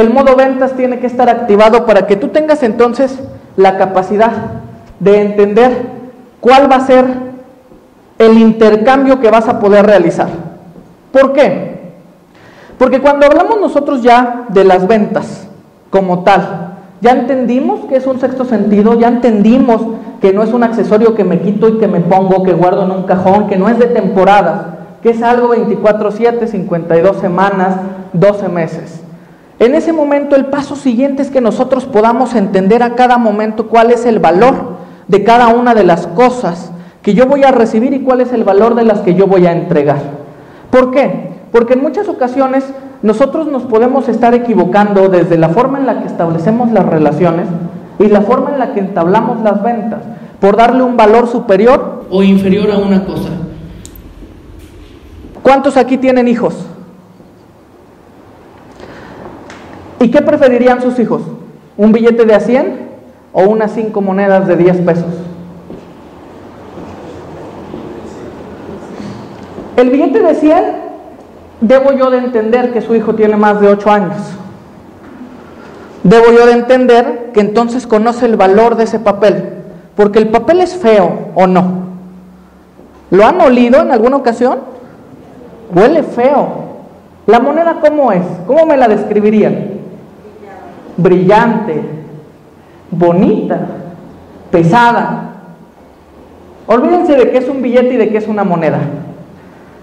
El modo ventas tiene que estar activado para que tú tengas entonces la capacidad de entender cuál va a ser el intercambio que vas a poder realizar. ¿Por qué? Porque cuando hablamos nosotros ya de las ventas como tal, ya entendimos que es un sexto sentido, ya entendimos que no es un accesorio que me quito y que me pongo, que guardo en un cajón, que no es de temporada, que es algo 24/7, 52 semanas, 12 meses. En ese momento el paso siguiente es que nosotros podamos entender a cada momento cuál es el valor de cada una de las cosas que yo voy a recibir y cuál es el valor de las que yo voy a entregar. ¿Por qué? Porque en muchas ocasiones nosotros nos podemos estar equivocando desde la forma en la que establecemos las relaciones y la forma en la que entablamos las ventas, por darle un valor superior o inferior a una cosa. ¿Cuántos aquí tienen hijos? ¿Y qué preferirían sus hijos? ¿Un billete de a 100 o unas 5 monedas de 10 pesos? El billete de 100 debo yo de entender que su hijo tiene más de 8 años. Debo yo de entender que entonces conoce el valor de ese papel, porque el papel es feo o no. ¿Lo han olido en alguna ocasión? Huele feo. ¿La moneda cómo es? ¿Cómo me la describirían? Brillante, bonita, pesada. Olvídense de que es un billete y de que es una moneda.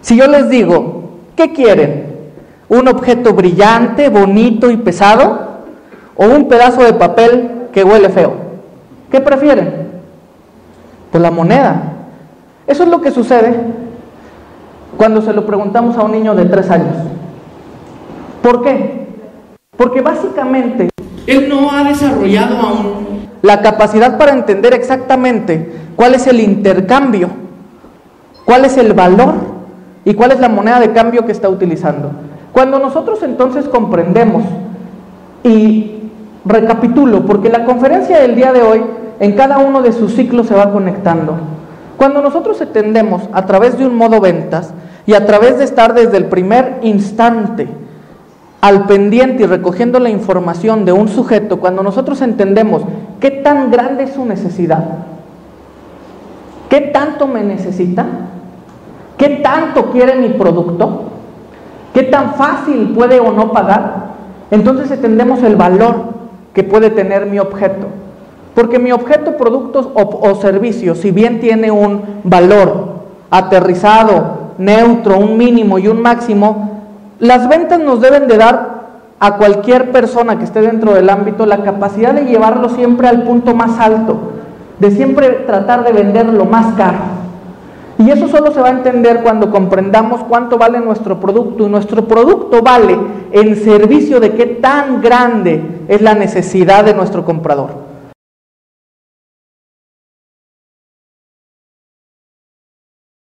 Si yo les digo, ¿qué quieren? ¿Un objeto brillante, bonito y pesado? ¿O un pedazo de papel que huele feo? ¿Qué prefieren? Pues la moneda. Eso es lo que sucede cuando se lo preguntamos a un niño de tres años. ¿Por qué? Porque básicamente él no ha desarrollado aún la capacidad para entender exactamente cuál es el intercambio, cuál es el valor y cuál es la moneda de cambio que está utilizando. Cuando nosotros entonces comprendemos y recapitulo, porque la conferencia del día de hoy en cada uno de sus ciclos se va conectando. Cuando nosotros entendemos a través de un modo ventas y a través de estar desde el primer instante al pendiente y recogiendo la información de un sujeto, cuando nosotros entendemos qué tan grande es su necesidad, qué tanto me necesita, qué tanto quiere mi producto, qué tan fácil puede o no pagar, entonces entendemos el valor que puede tener mi objeto. Porque mi objeto, producto o, o servicio, si bien tiene un valor aterrizado, neutro, un mínimo y un máximo, las ventas nos deben de dar a cualquier persona que esté dentro del ámbito la capacidad de llevarlo siempre al punto más alto, de siempre tratar de venderlo más caro. Y eso solo se va a entender cuando comprendamos cuánto vale nuestro producto. Y nuestro producto vale en servicio de qué tan grande es la necesidad de nuestro comprador.